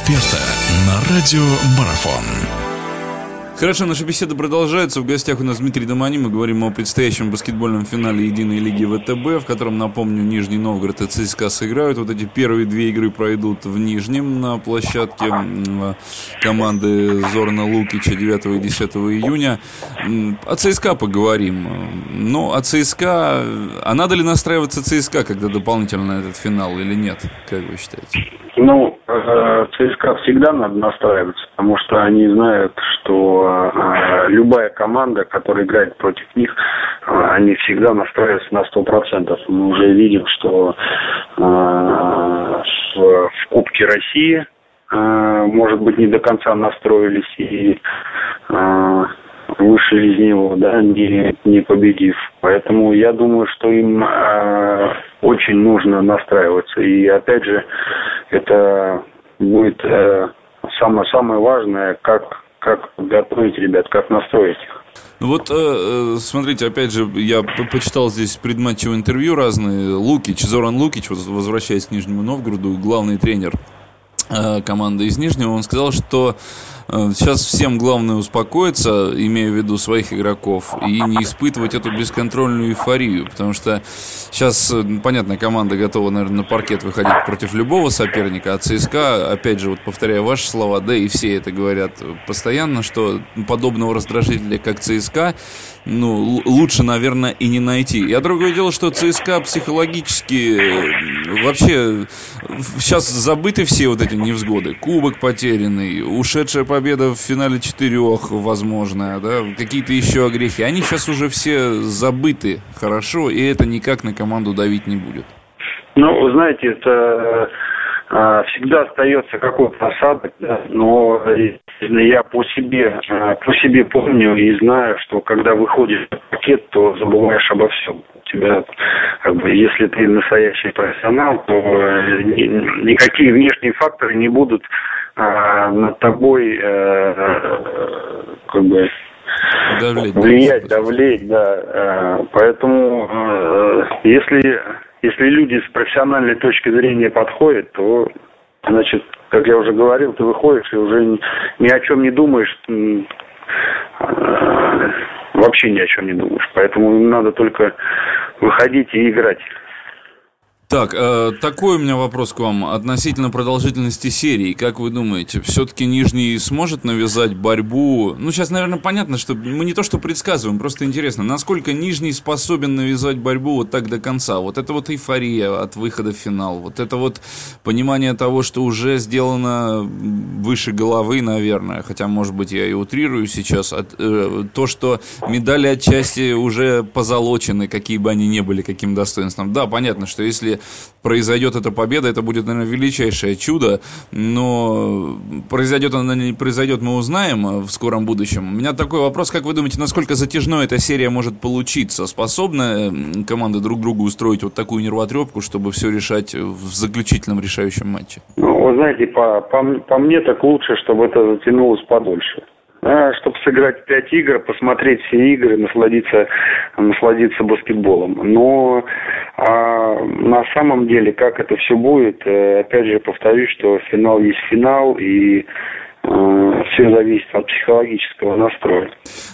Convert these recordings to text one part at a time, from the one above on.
эксперта на радио Марафон. Хорошо, наша беседа продолжается. В гостях у нас Дмитрий Домани. Мы говорим о предстоящем баскетбольном финале Единой лиги ВТБ, в котором, напомню, Нижний Новгород и ЦСКА сыграют. Вот эти первые две игры пройдут в Нижнем на площадке команды Зорна Лукича 9 и 10 июня. О ЦСКА поговорим. Но о ЦСКА... А надо ли настраиваться ЦСКА, когда дополнительно этот финал или нет? Как вы считаете? Ну, э, ЦСКА всегда надо настраиваться, потому что они знают, что э, любая команда, которая играет против них, э, они всегда настраиваются на сто процентов. Мы уже видим, что в Кубке России, может быть, не до конца настроились и вышли из него, да, не, не победив. Поэтому я думаю, что им э, очень нужно настраиваться. И опять же, это будет э, самое самое важное, как как готовить ребят, как настроить их. Ну вот, э, э смотрите, опять же, я почитал здесь предматчевое интервью разные. Лукич, Зоран Лукич, возвращаясь к Нижнему Новгороду, главный тренер э, команды из Нижнего, он сказал, что сейчас всем главное успокоиться, имея в виду своих игроков, и не испытывать эту бесконтрольную эйфорию, потому что сейчас, э, понятно, команда готова, наверное, на паркет выходить против любого соперника, а ЦСКА, опять же, вот повторяю ваши слова, да и все это говорят постоянно, что подобного раздражителя, как ЦСКА, ну, лучше, наверное, и не найти. Я другое дело, что ЦСКА психологически э, вообще сейчас забыты все вот эти невзгоды. Кубок потерянный, ушедшая по победа в финале четырех возможная, да, какие-то еще огрехи. Они сейчас уже все забыты хорошо, и это никак на команду давить не будет. Ну, знаете, это всегда остается какой-то осадок, да, но я по себе, а, по себе помню и знаю, что когда выходишь в пакет, то забываешь обо всем. У тебя, как бы, если ты настоящий профессионал, то э, никакие внешние факторы не будут а, над тобой э, как бы давлеть, влиять, давлеть, да. Э, поэтому если если люди с профессиональной точки зрения подходят, то значит, как я уже говорил, ты выходишь и уже ни, о чем не думаешь, вообще ни о чем не думаешь. Поэтому надо только выходить и играть. Так, э, такой у меня вопрос к вам относительно продолжительности серии. Как вы думаете, все-таки Нижний сможет навязать борьбу? Ну, сейчас, наверное, понятно, что мы не то что предсказываем, просто интересно, насколько Нижний способен навязать борьбу вот так до конца? Вот это вот эйфория от выхода в финал, вот это вот понимание того, что уже сделано выше головы, наверное, хотя, может быть, я и утрирую сейчас, от, э, то, что медали отчасти уже позолочены, какие бы они ни были, каким достоинством. Да, понятно, что если произойдет эта победа, это будет, наверное, величайшее чудо, но произойдет она не произойдет, мы узнаем в скором будущем. У меня такой вопрос, как вы думаете, насколько затяжной эта серия может получиться? Способна команды друг другу устроить вот такую нервотрепку, чтобы все решать в заключительном решающем матче? Ну, вы знаете, по, по, по мне так лучше, чтобы это затянулось подольше чтобы сыграть пять игр, посмотреть все игры, насладиться, насладиться баскетболом. Но а, на самом деле, как это все будет, э, опять же повторюсь, что финал есть финал, и все зависит от психологического настроя.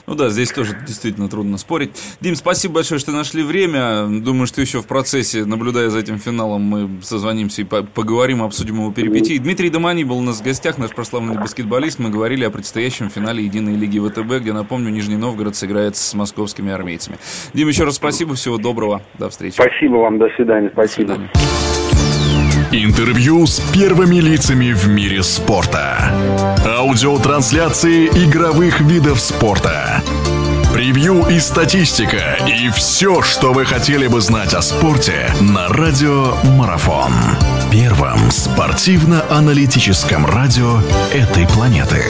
Ну да, здесь тоже действительно трудно спорить. Дим, спасибо большое, что нашли время. Думаю, что еще в процессе, наблюдая за этим финалом, мы созвонимся и поговорим, обсудим его перипетии. Дмитрий Домани был у нас в гостях, наш прославленный баскетболист. Мы говорили о предстоящем финале Единой лиги ВТБ, где, напомню, Нижний Новгород сыграет с московскими армейцами. Дим, еще раз спасибо, всего доброго, до встречи. Спасибо вам, до свидания, спасибо. До свидания. Интервью с первыми лицами в мире спорта. Аудиотрансляции игровых видов спорта. Превью и статистика. И все, что вы хотели бы знать о спорте на Радио Марафон. Первом спортивно-аналитическом радио этой планеты.